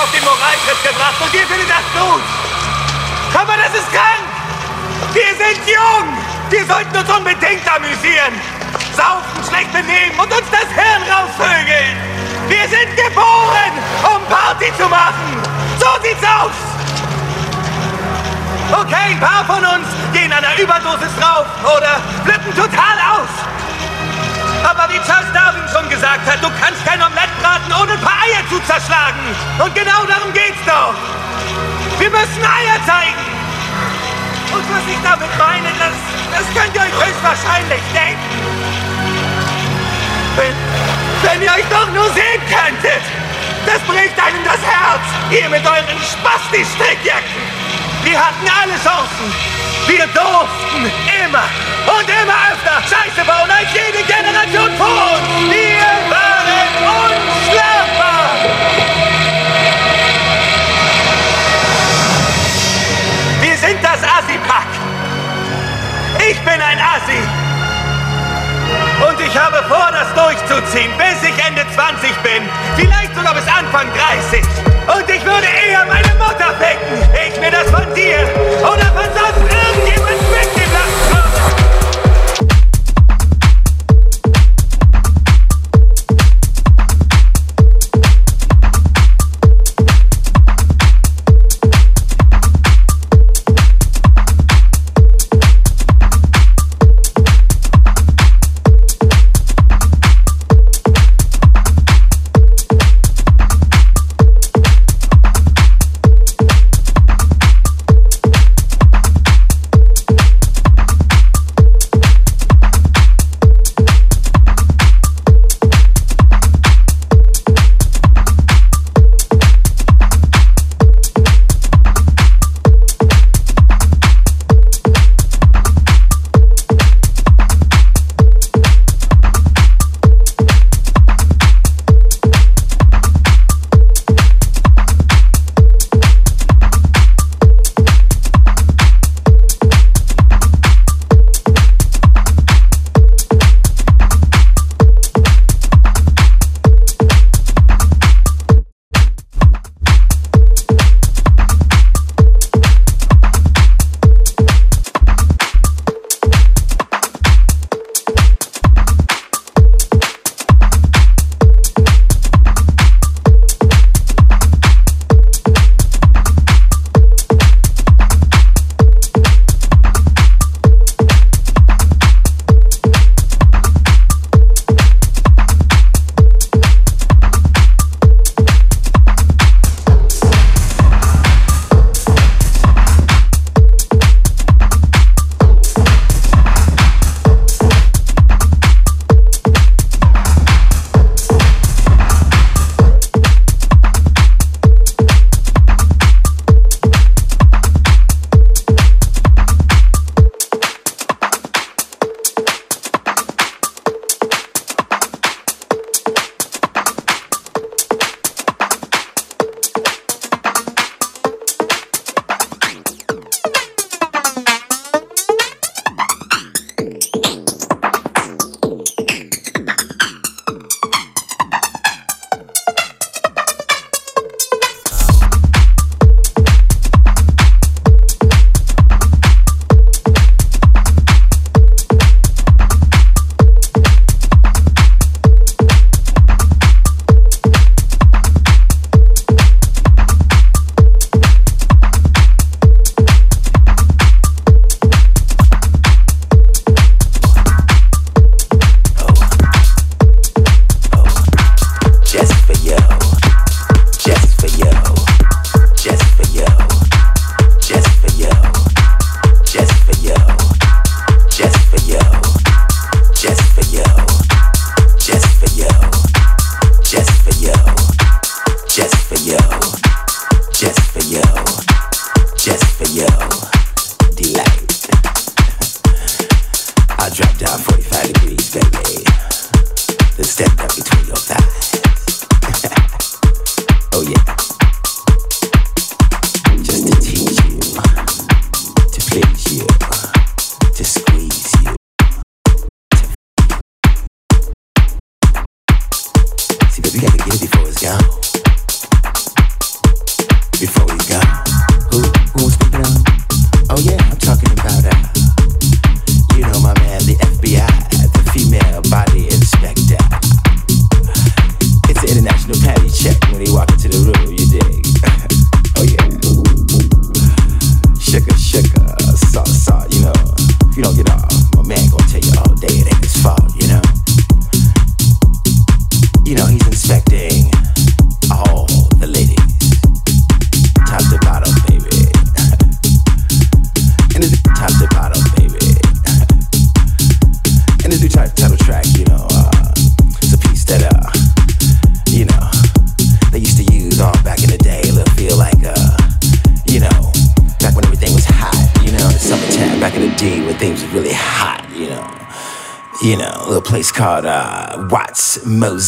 auf den Moraltrip gebracht und ihr findet das gut. Aber das ist krank. Wir sind jung. Wir sollten uns unbedingt amüsieren. Saufen, schlecht benehmen und uns das Hirn rausvögeln. Wir sind geboren, um Party zu machen. So sieht's aus. Okay, ein paar von uns gehen an einer Überdosis drauf oder flippen total aus. Aber wie Charles Darwin schon gesagt hat, du kannst kein Omelett braten, ohne ein paar Eier zu zerschlagen. Und genau darum geht's doch. Wir müssen Eier zeigen. Und was ich damit meine, das, das könnt ihr euch höchstwahrscheinlich denken. Wenn, wenn ihr euch doch nur sehen könntet. Das bricht einem das Herz. Ihr mit euren Spasti-Strickjacken. Wir hatten alle Chancen. Wir durften immer und immer öfter Scheiße bauen als jede Generation vor uns. Wir waren unschlagbar. Wir sind das Assi-Pack. Ich bin ein Assi. Und ich habe vor, das durchzuziehen, bis ich Ende 20 bin. Vielleicht sogar bis Anfang 30. Und ich würde eher meine Mutter ficken. Ich mir das von dir oder von sonst irgendjemand wegnehmen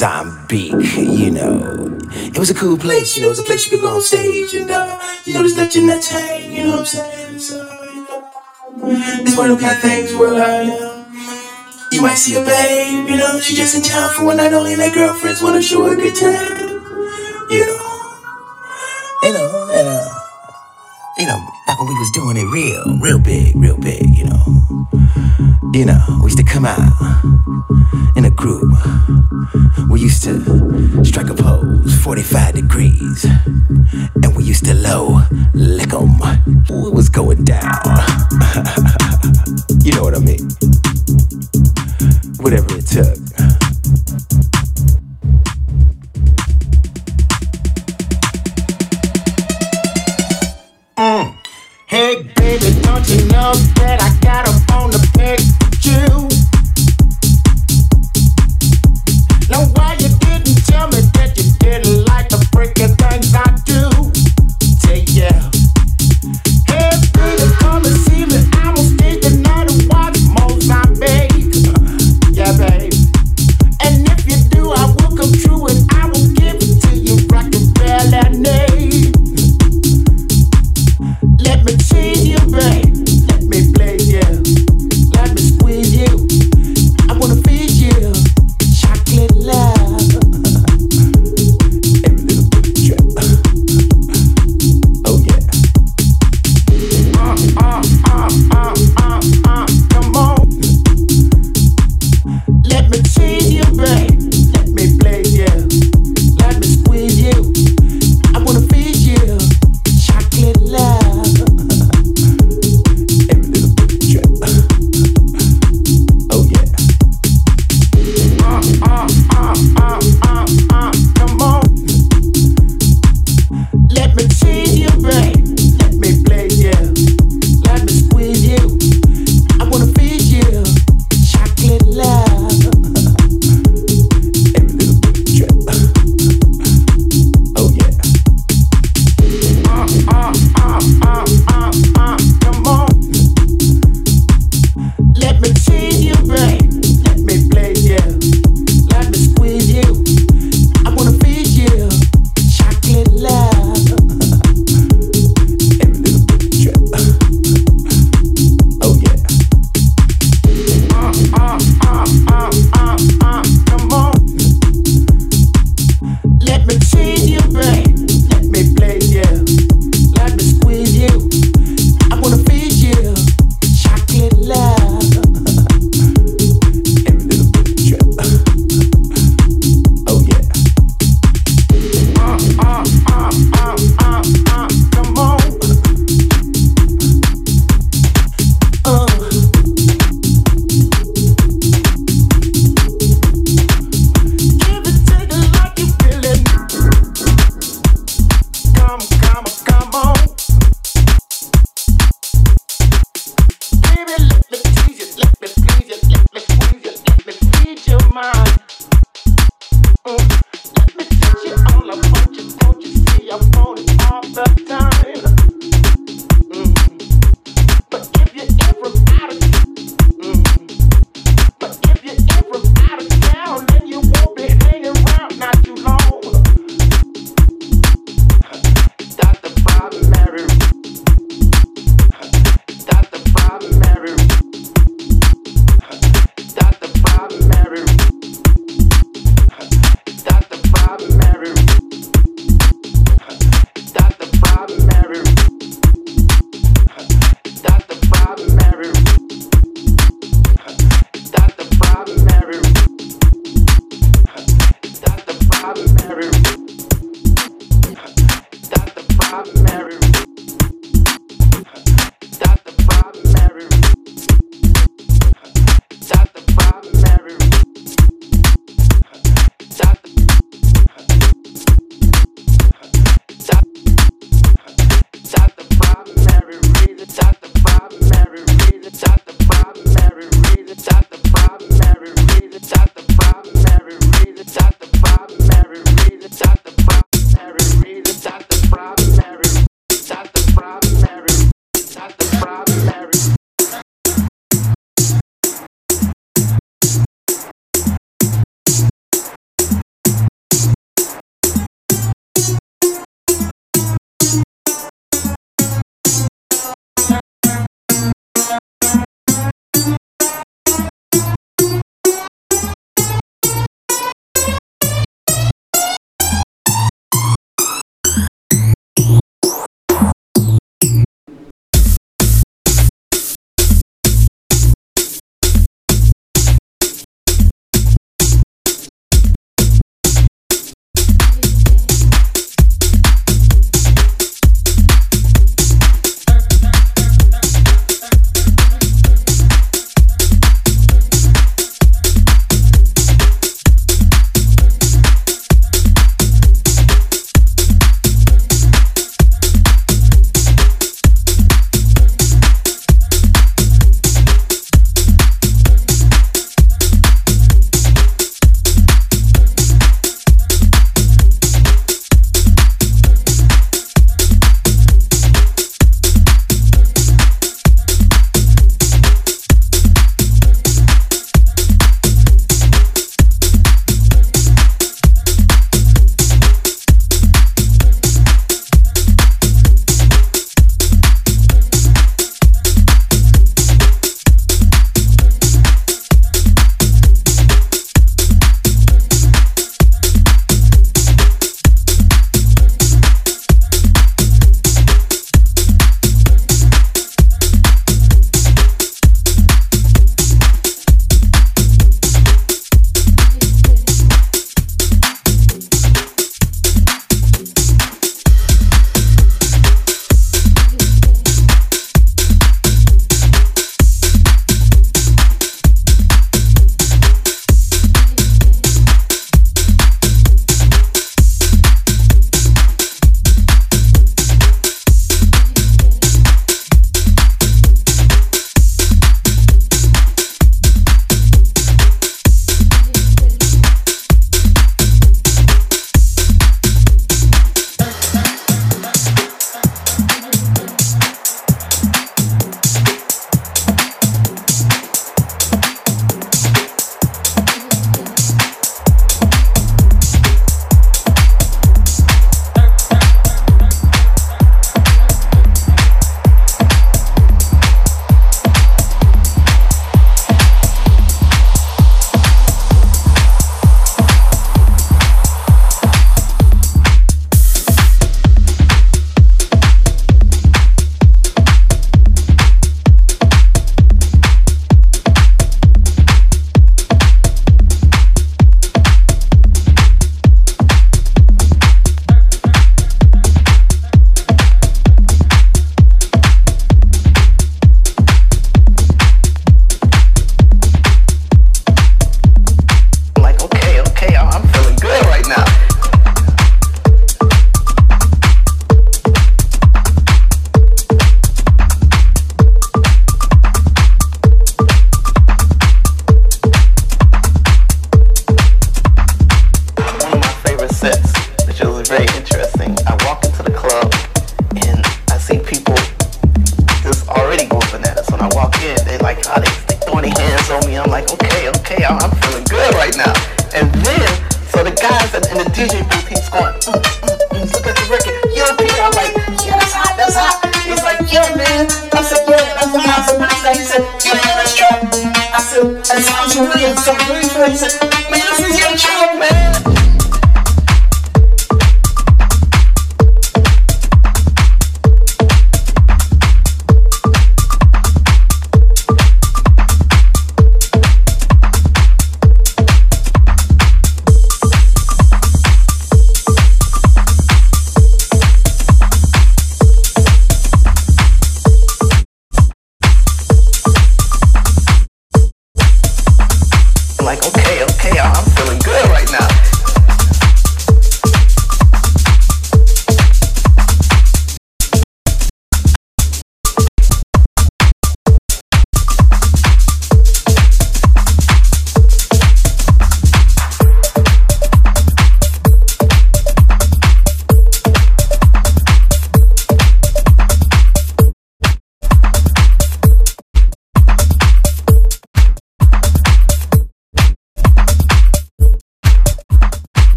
Mozambique. You know, it was a cool place. You know, it was a place you could go on stage and uh, you know just let your nuts hang. You know what I'm saying? So, it's one of those kind of things where uh, you, might see a babe. You know, she just in town for one night only, and that girlfriends want to show her a good time. You know, you know, and uh, you know, back when we was doing it real, real big, real big. You know, you know, we used to come out in a group. We used to strike a pose 45 degrees. And we used to low lick 'em. It was going down. you know what I mean? Whatever it took. Mm. Hey, baby, don't you know that I got a phone to pick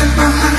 to my heart.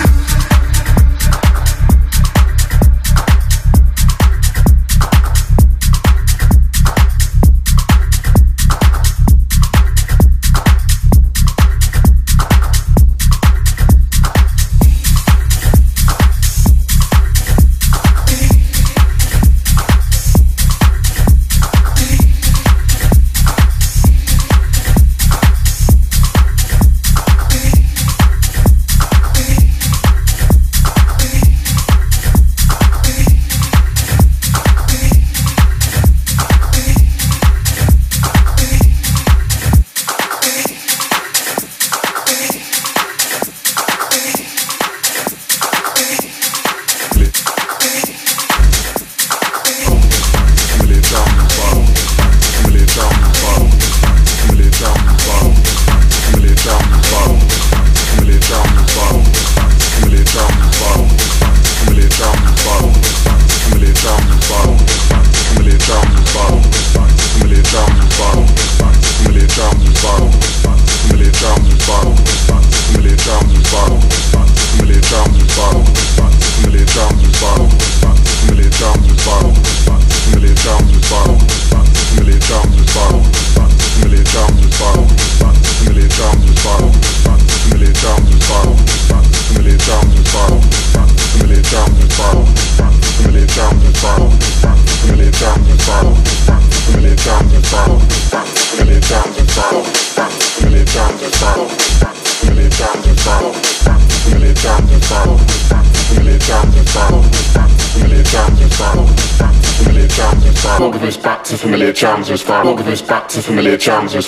Familiar charms was.